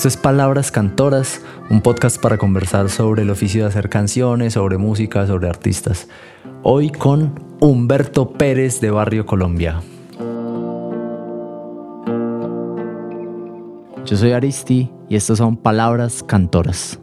Esto es Palabras Cantoras, un podcast para conversar sobre el oficio de hacer canciones, sobre música, sobre artistas. Hoy con Humberto Pérez de Barrio Colombia. Yo soy Aristi y estas son Palabras Cantoras.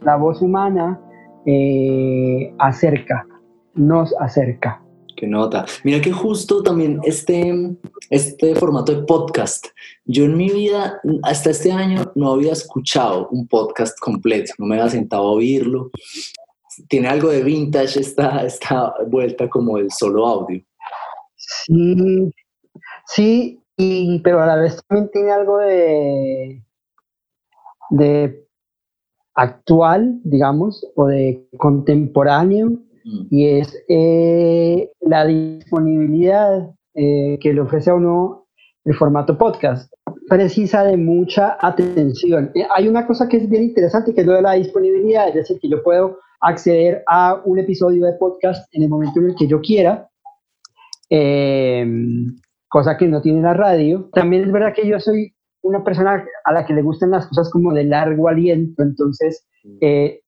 La voz humana eh, acerca, nos acerca. Qué nota. Mira que justo también este, este formato de podcast, yo en mi vida hasta este año no había escuchado un podcast completo, no me había sentado a oírlo. Tiene algo de vintage esta, esta vuelta como el solo audio. Sí, sí, y, pero a la vez también tiene algo de, de actual, digamos, o de contemporáneo Mm. y es eh, la disponibilidad eh, que le ofrece a uno el formato podcast. Precisa de mucha atención. Eh, hay una cosa que es bien interesante, que es lo de la disponibilidad, es decir, que yo puedo acceder a un episodio de podcast en el momento en el que yo quiera, cosa que no tiene la radio. También es verdad que yo soy una persona a la que le gustan las cosas como de largo aliento, entonces mm. eh,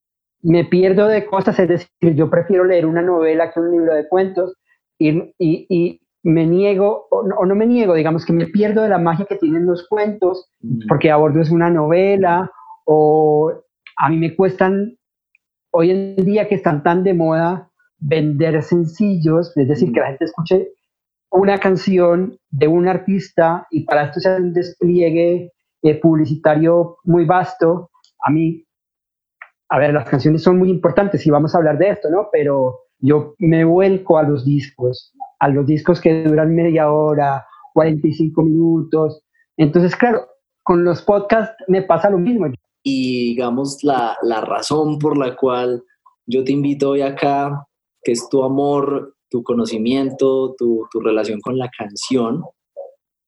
me pierdo de cosas, es decir, yo prefiero leer una novela que un libro de cuentos y, y, me niego, o no, me niego, digamos que me pierdo de la magia que tienen los cuentos, mm. porque abordo es una novela, o a mí me cuestan, hoy en día que están tan de moda, vender sencillos, es decir, que la gente escuche una canción de un artista y para esto sea un despliegue eh, publicitario muy vasto, a mí a ver, las canciones son muy importantes y vamos a hablar de esto, ¿no? Pero yo me vuelco a los discos, a los discos que duran media hora, 45 minutos. Entonces, claro, con los podcasts me pasa lo mismo. Y digamos, la, la razón por la cual yo te invito hoy acá, que es tu amor, tu conocimiento, tu, tu relación con la canción,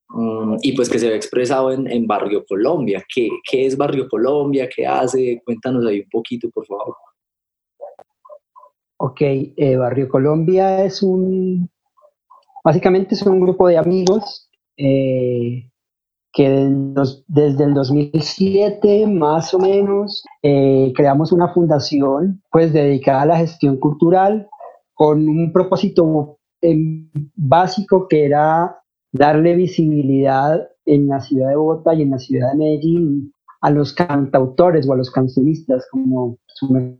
Mm, y pues que se ve expresado en, Barrio Colombia. ¿Qué, ¿Qué, es Barrio Colombia? ¿Qué hace? Cuéntanos ahí un poquito, por favor. Ok, eh, Barrio Colombia es un, básicamente es un grupo de amigos eh, que desde el 2007 más o menos eh, creamos una fundación pues dedicada a la gestión cultural con un propósito básico que era darle visibilidad en la ciudad de Bogotá y en la ciudad de Medellín a los cantautores o a los cancionistas, como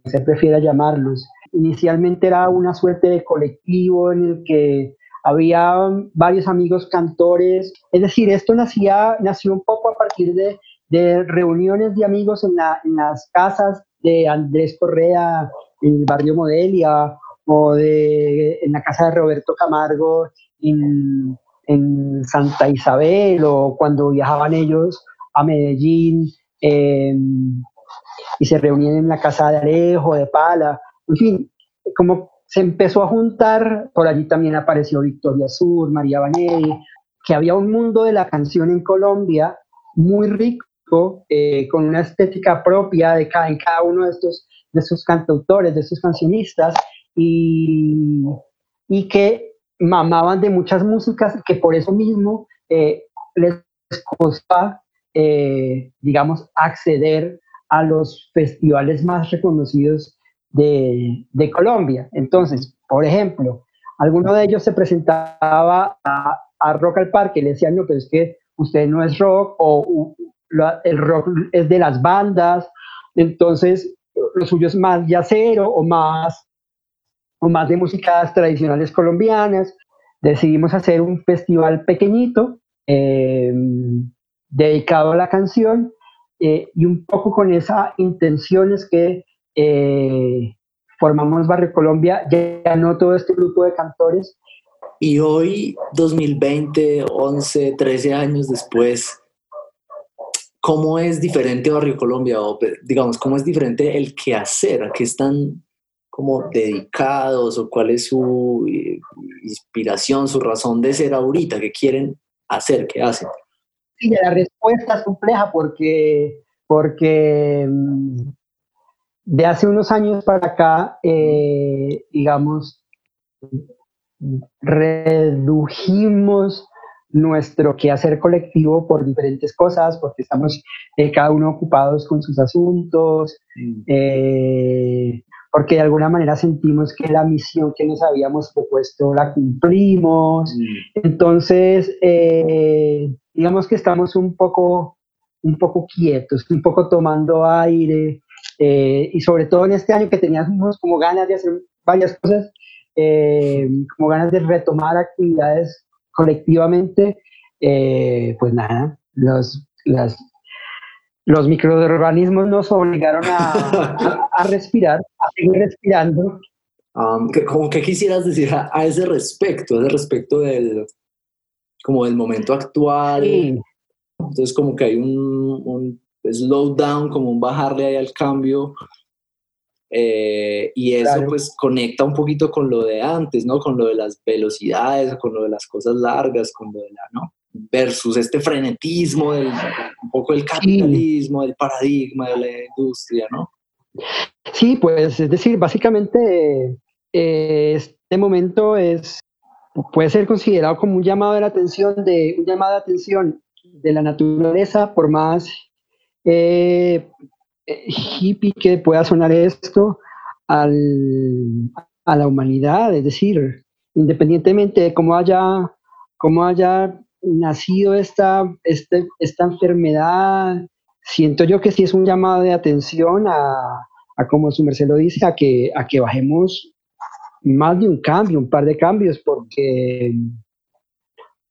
se prefiera llamarlos. Inicialmente era una suerte de colectivo en el que había varios amigos cantores, es decir, esto nacía, nació un poco a partir de, de reuniones de amigos en, en, las casas de Andrés Correa en el barrio Modelia o de, en la casa de Roberto Camargo en, en Santa Isabel o cuando viajaban ellos a Medellín em, y se reunían en la casa de Arejo, de Pala, en fin, como se empezó a juntar, por allí también apareció Victoria Sur, María Banelli, que había un mundo de la canción en Colombia muy rico, eh, con una estética propia de cada, en cada uno de estos, de estos cantautores, de estos cancionistas, y, y que mamaban de muchas músicas que por eso mismo eh, les costaba, eh, digamos, acceder a los festivales más reconocidos de, Colombia. Entonces, por ejemplo, alguno de ellos se presentaba a, Rock al Parque y le decían, no, pero es que usted no es rock o el rock es de las bandas, entonces lo suyo es más yacero o más o más de músicas tradicionales colombianas. Decidimos hacer un festival pequeñito em, dedicado a la canción eh, y un poco con esa intención es que eh, formamos Barrio Colombia, ya no todo este grupo de cantores. Y hoy, 2020, 11, 13 años después, ¿cómo es diferente Barrio Colombia? O digamos, ¿cómo es diferente el quehacer? ¿A qué están como dedicados o cuál es su eh, inspiración, su razón de ser ahorita, qué quieren hacer, qué hacen. Sí, la respuesta es compleja porque, porque mm, de hace unos años para acá, eh, digamos, redujimos nuestro quehacer colectivo por diferentes cosas, porque estamos eh, cada uno ocupados con sus asuntos, eh, porque de alguna manera sentimos que la misión que nos habíamos propuesto la cumplimos. Mm. Entonces, eh, digamos que estamos un poco, un poco quietos, un poco tomando aire, y sobre todo en este año que teníamos como ganas de hacer varias cosas, como ganas de retomar actividades colectivamente, eh, pues nada, los, los microorganismos nos obligaron a, respirar, a seguir respirando. Um, ¿Cómo que quisieras decir a, ese respecto, a ese respecto del, como del momento actual? Entonces como que hay un, un slowdown, como un bajarle ahí al cambio eh, y eso pues conecta un poquito con lo de antes, ¿no? Con lo de las velocidades, con lo de las cosas largas, con lo de la, ¿no? Versus este frenetismo, del, poco el capitalismo, del paradigma de la industria, ¿no? Sí, pues es decir, básicamente eh, este momento es, puede ser considerado como un llamado de la atención de, un llamado de atención de la naturaleza, por más eh, hippie que pueda sonar esto al, a la humanidad, es decir, independientemente de cómo haya, cómo haya nacido esta, este, esta enfermedad, siento yo que sí es un llamado de atención a, a como su merced lo dice, a que, a que bajemos más de un cambio, un par de cambios, porque,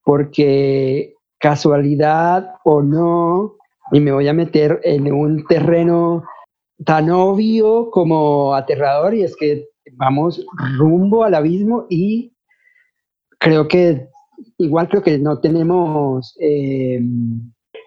porque casualidad o no, y me voy a meter en un terreno tan obvio como aterrador y es que vamos rumbo al abismo y creo que igual creo que no tenemos, eh,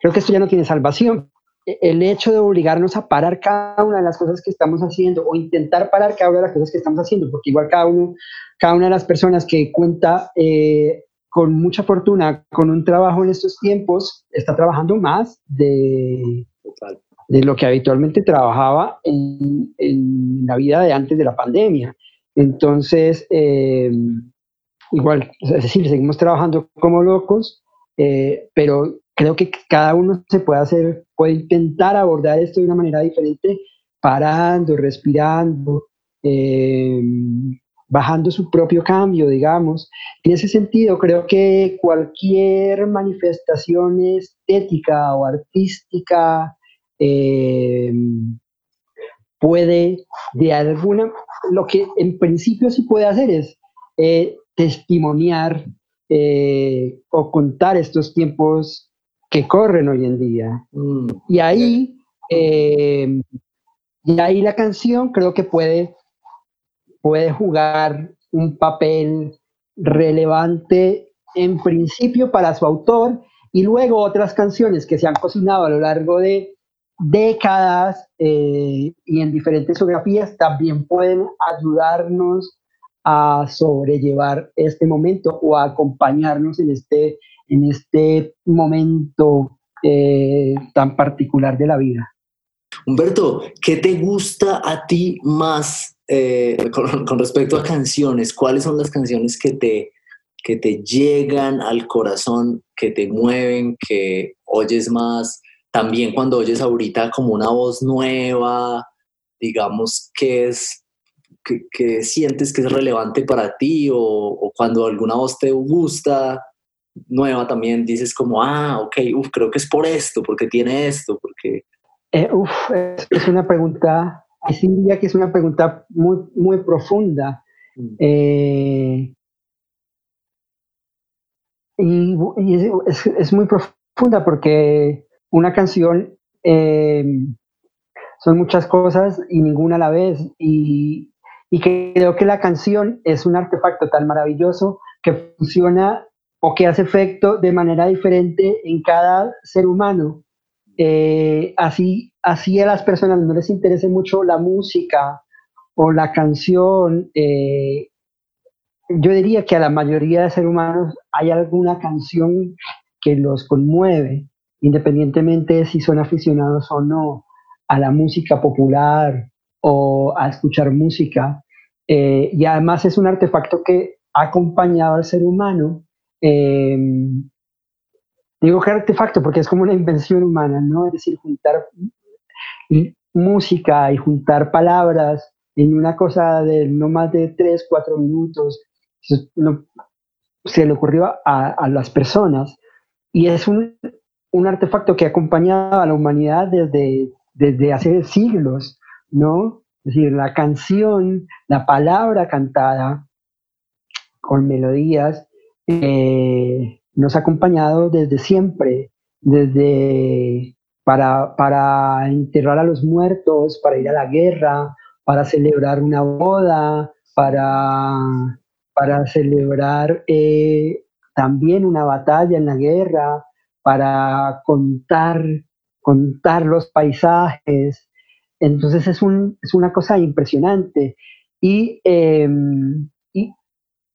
creo que esto ya no tiene salvación. E, el hecho de obligarnos a parar cada una de las cosas que estamos haciendo o intentar parar cada una de las cosas que estamos haciendo, porque igual cada uno, cada una de las personas que cuenta eh, con mucha fortuna, con un trabajo en estos tiempos, está trabajando más de, de lo que habitualmente trabajaba en, la vida de antes de la pandemia. Entonces, eh, igual, es decir, seguimos trabajando como locos, eh, pero creo que cada uno se puede hacer, puede intentar abordar esto de una manera diferente, parando, respirando, eh, bajando su propio cambio, digamos. En ese sentido, creo que cualquier manifestación estética o artística eh, puede, de alguna, lo que en principio sí puede hacer es testimoniar eh, o contar estos tiempos que corren hoy en día. Mm. Y ahí, y ahí la canción creo que puede puede jugar un papel relevante en principio para su autor y luego otras canciones que se han cocinado a lo largo de décadas eh, y en diferentes geografías también pueden ayudarnos a sobrellevar este momento o a acompañarnos en este, en este momento eh, tan particular de la vida. Humberto, ¿qué te gusta a ti más eh, con, respecto a canciones, ¿cuáles son las canciones que te, que te llegan al corazón, que te mueven, que oyes más? También cuando oyes ahorita como una voz nueva, digamos, que es que, sientes que es relevante para ti o, cuando alguna voz te gusta nueva también dices como, ah, ok, uf, creo que es por esto, porque tiene esto, porque... Eh, uf, es una pregunta sí diría que es una pregunta muy, muy profunda. Mm. Eh, y, es, muy profunda porque una canción eh, son muchas cosas y ninguna a la vez. Y, y creo que la canción es un artefacto tan maravilloso que funciona o que hace efecto de manera diferente en cada ser humano. Eh, así, así a las personas no les interese mucho la música o la canción, eh, yo diría que a la mayoría de seres humanos hay alguna canción que los conmueve, independientemente de si son aficionados o no a la música popular o a escuchar música. Eh, y además es un artefacto que ha acompañado al ser humano digo que artefacto porque es como una invención humana, ¿no? Es decir, juntar música y juntar palabras en una cosa de no más de tres, cuatro minutos, se le ocurrió a, las personas y es un, un, artefacto que ha acompañado a la humanidad desde, desde hace siglos, ¿no? Es decir, la canción, la palabra cantada con melodías, eh, nos ha acompañado desde siempre, desde para, para enterrar a los muertos, para ir a la guerra, para celebrar una boda, para, para celebrar eh, también una batalla en la guerra, para contar, contar los paisajes. Entonces es, un, es una cosa impresionante. Y, em, y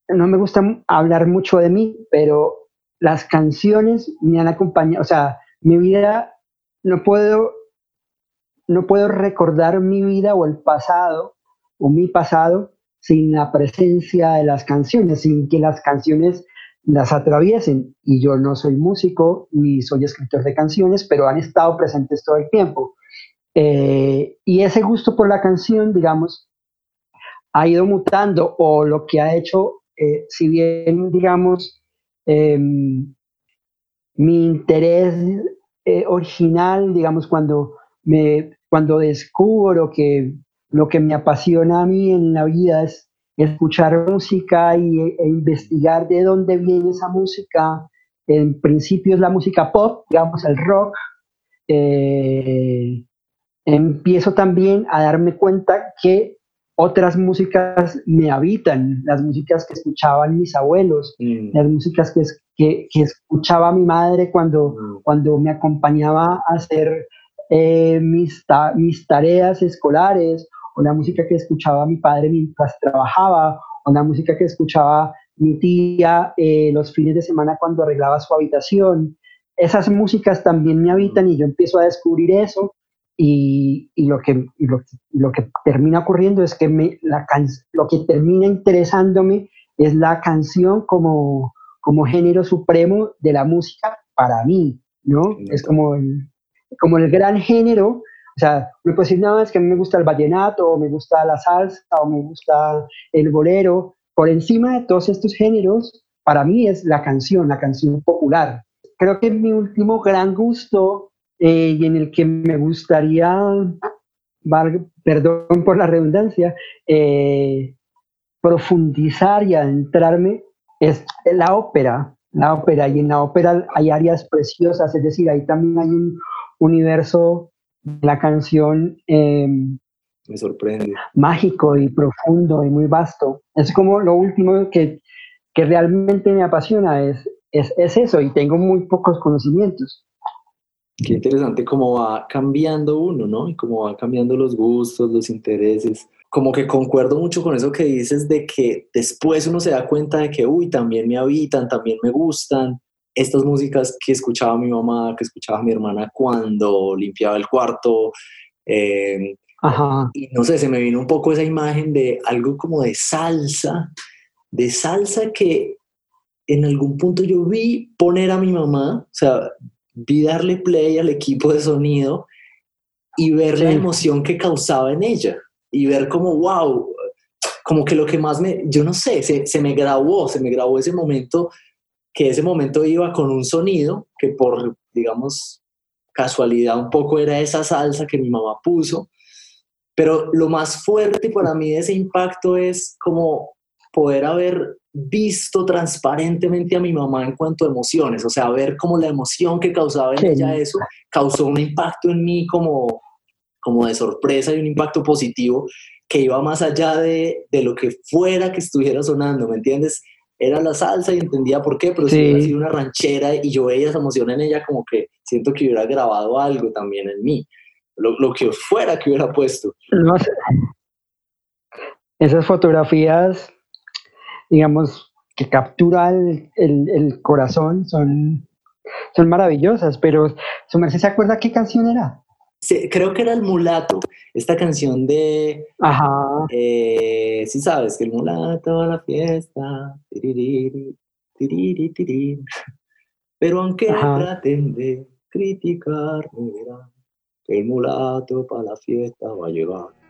no me gusta hablar mucho de mí, pero las canciones me han acompañado, o sea, mi vida no puedo no puedo recordar mi vida o el pasado o mi pasado sin la presencia de las canciones, sin que las canciones las atraviesen. Y yo no soy músico ni soy escritor de canciones, pero han estado presentes todo el tiempo. Eh, y ese gusto por la canción, digamos, ha ido mutando o lo que ha hecho, eh, si bien, digamos, em, mi interés eh, original, digamos, cuando me, cuando descubro que lo que me apasiona a mí en la vida es escuchar música y, e investigar de dónde viene esa música. En principio es la música pop, digamos el rock. Eh, empiezo también a darme cuenta que otras músicas me habitan, las músicas que escuchaban mis abuelos, mm. las músicas que, que, escuchaba mi madre cuando, mm. cuando me acompañaba a hacer eh, mis, mis tareas escolares, o la música que escuchaba mi padre mientras trabajaba, o la música que escuchaba mi tía eh, los fines de semana cuando arreglaba su habitación. Esas músicas también me habitan y yo empiezo a descubrir eso y, y lo, que, lo, lo, que termina ocurriendo es que me, la lo que termina interesándome es la canción como, como género supremo de la música para mí, ¿no? Es como el, como el gran género, o sea, me puedo decir, no, es que a mí me gusta el vallenato, o me gusta la salsa, o me gusta el bolero. Por encima de todos estos géneros, para mí es la canción, la canción popular. Creo que mi último gran gusto eh, y en el que me gustaría, perdón por la redundancia, eh, profundizar y adentrarme es la ópera, la ópera. Y en la ópera hay áreas preciosas, es decir, ahí también hay un, universo de la canción em, me sorprende. mágico y profundo y muy vasto. Es como lo último que, que realmente me apasiona, es, es, es, eso, y tengo muy pocos conocimientos. Qué interesante cómo va cambiando uno, ¿no? Y cómo va cambiando los gustos, los intereses. Como que concuerdo mucho con eso que dices de que después uno se da cuenta de que, uy, también me habitan, también me gustan, estas músicas que escuchaba mi mamá, que escuchaba mi hermana cuando limpiaba el cuarto. Eh, y no sé, se me vino un poco esa imagen de algo como de salsa, de salsa que en algún punto yo vi poner a mi mamá, o sea, vi darle play al equipo de sonido y ver la emoción que causaba en ella y ver como, wow, como que lo que más me, yo no sé, se, se me grabó, se me grabó ese momento que ese momento iba con un sonido que por, digamos, casualidad un poco era esa salsa que mi mamá puso, pero lo más fuerte para mí de ese impacto es como poder haber visto transparentemente a mi mamá en cuanto a emociones, o sea, ver cómo la emoción que causaba en ella eso causó un impacto en mí como, como de sorpresa y un impacto positivo que iba más allá de, de lo que fuera que estuviera sonando, ¿me entiendes? era la salsa y entendía por qué, pero si hubiera sido una ranchera y yo veía esa emoción en ella, como que siento que hubiera grabado algo también en mí, lo, lo que fuera que hubiera puesto. Esas fotografías, digamos, que capturan el, el, corazón son, son maravillosas, pero su merced se acuerda qué canción era? creo que era el mulato, esta canción de... Ajá. Eh, sí sabes, que el mulato a la fiesta. Pero aunque traten de criticar, que el mulato para la fiesta va a llegar.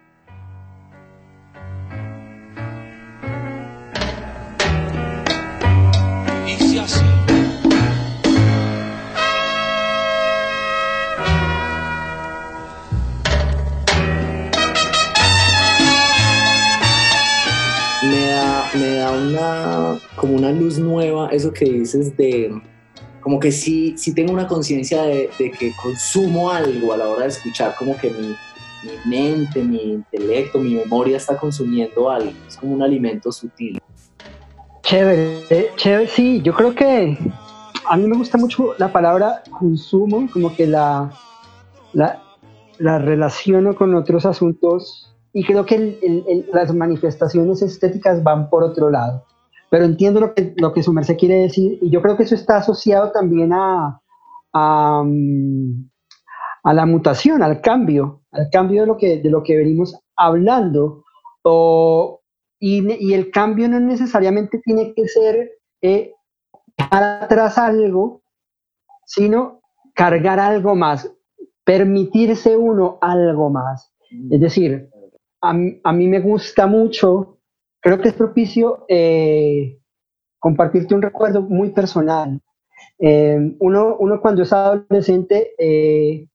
Me da una, como una luz nueva eso que dices de, como que sí, sí tengo una conciencia de, que consumo algo a la hora de escuchar, como que mi, mi, mente, mi intelecto, mi memoria está consumiendo algo, es como un alimento sutil. Chévere, chévere, sí, yo creo que a mí me gusta mucho la palabra consumo, como que la, la, la relaciono con otros asuntos y creo que las manifestaciones estéticas van por otro lado. Pero entiendo lo que, lo que su merced quiere decir y yo creo que eso está asociado también a, a, la mutación, al cambio, al cambio de lo que, de lo que venimos hablando. O, y, y, el cambio no necesariamente tiene que ser eh, dejar atrás algo, sino cargar algo más, permitirse uno algo más. Es decir, a, mí me gusta mucho, creo que es propicio eh, compartirte un recuerdo muy personal. Eh, uno, uno, cuando es adolescente, eh,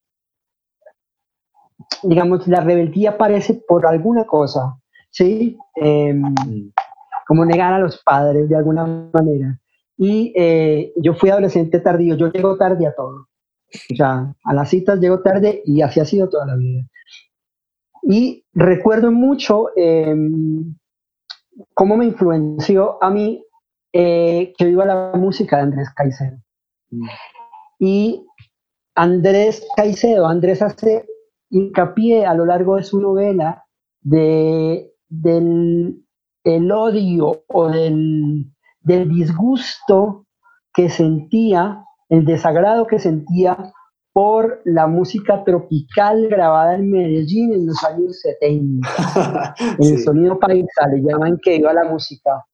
digamos, la rebeldía aparece por alguna cosa, ¿sí? Como negar a los padres de alguna manera. Y yo fui adolescente tardío, yo llego tarde a todo. O sea, a las citas llego tarde y así ha sido toda la vida. Y recuerdo mucho em, cómo me influenció a mí eh, que viva la música de Andrés Caicedo. Mm. Y Andrés Caicedo, Andrés hace hincapié a lo largo de su novela de, del el odio o del, del disgusto que sentía, el desagrado que sentía por la música tropical grabada en Medellín en los años 70. en el sonido paisa le llaman que iba la música.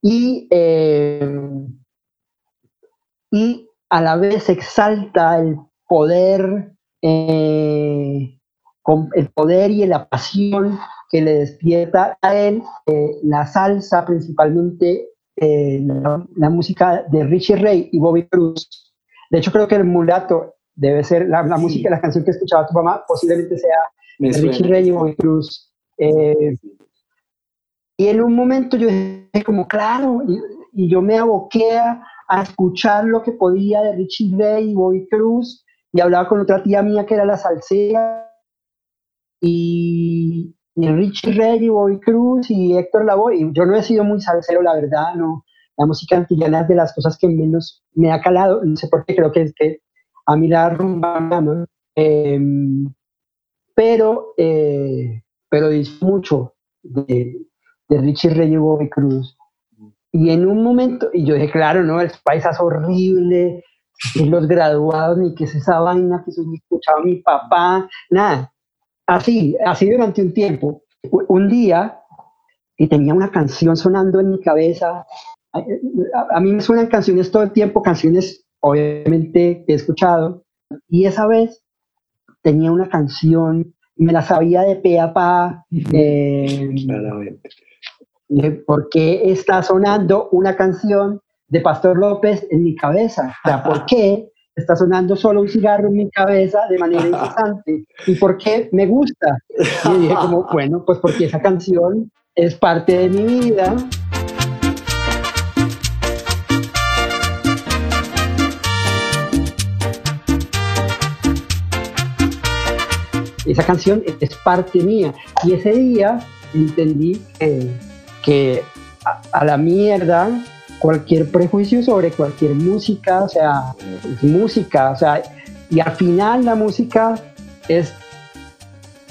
Y, eh, y a la vez exalta el poder, eh, el poder y la pasión que le despierta a él eh, la salsa, principalmente la, la, música de Richie Ray y Bobby Cruz. De hecho, creo que el mulato debe ser la, la música, la canción que escuchaba tu mamá, posiblemente sea Richie Ray y Bobby Cruz. Eh, y en un momento yo dije como, claro, y, yo me aboqué a, escuchar lo que podía de Richie Ray y Bobby Cruz, y hablaba con otra tía mía que era la salsera, y, y Richie Ray y Bobby Cruz y Héctor Lavoe, y yo no he sido muy salsero, la verdad, no, la música antillana es de las cosas que menos me ha calado, no sé por qué, creo que es que a mí la rumba, em, pero, eh, pero mucho de, de Richie Rey y Bobby Cruz. Y en un momento, y yo dije, claro, no, el país es horrible, y los graduados, ni que es esa vaina que escuchaba mi papá, nada. Así, así durante un tiempo. Un día, y tenía una canción sonando en mi cabeza. A, a, mí me suenan canciones todo el tiempo, canciones obviamente he escuchado, y esa vez tenía una canción, me la sabía de pe a pa, eh, ¿por qué está sonando una canción de Pastor López en mi cabeza? O sea, ¿por qué está sonando solo un cigarro en mi cabeza de manera incesante? ¿Y por qué me gusta? Y dije como, bueno, pues porque esa canción es parte de mi vida. Esa canción es parte mía. Y ese día entendí que, a, la mierda cualquier prejuicio sobre cualquier música, o sea, es música, o sea, y al final la música es,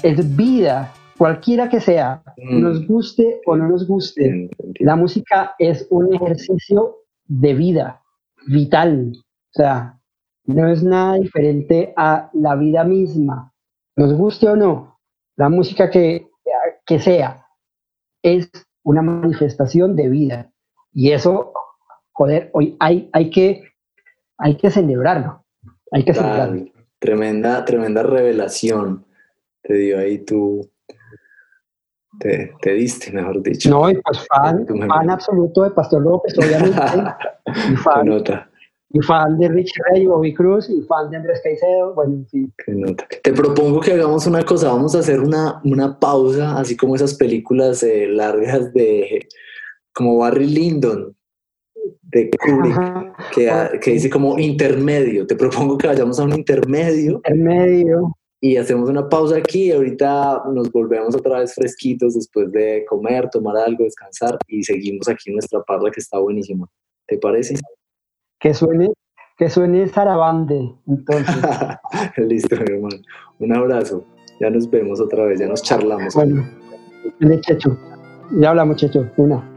es vida, cualquiera que sea, mm. nos guste o no nos guste, la música es un ejercicio de vida, vital, o sea, no es nada diferente a la vida misma nos guste o no, la música que, que sea, es una manifestación de vida. Y eso, joder, hoy hay, hay, que, hay que celebrarlo. Hay que celebrarlo. Tremenda, tremenda revelación te dio ahí tú. Te, te, diste, mejor dicho. No, y pues fan, fan absoluto de Pastor López, obviamente. y fan, nota. Y fan de Rich Ray, Bobby Cruz, y fan de Andrés Caicedo, bueno, en fin. Te propongo que hagamos una cosa, vamos a hacer una, una pausa, así como esas películas eh, largas de, como Barry Lyndon, de Kubrick, que, que, dice como intermedio. Te propongo que vayamos a un intermedio. Intermedio. Y hacemos una pausa aquí y ahorita nos volvemos otra vez fresquitos después de comer, tomar algo, descansar y seguimos aquí nuestra parla que está buenísima. ¿Te parece? Que suene, que suene Sarabande, entonces. Listo, hermano. Un abrazo. Ya nos vemos otra vez, ya nos charlamos. Bueno, Checho. Ya hablamos, Checho. Una.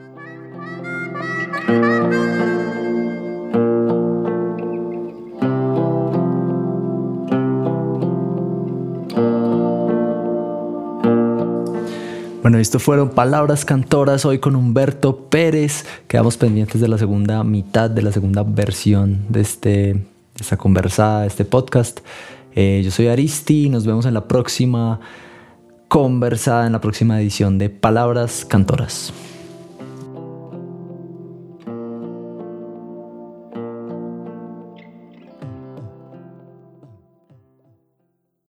Bueno, esto fueron Palabras Cantoras hoy con Humberto Pérez. Quedamos pendientes de la segunda mitad, de la segunda versión de, este, esta conversada, de este podcast. Eh, yo soy Aristi y nos vemos en la próxima conversada, en la próxima edición de Palabras Cantoras.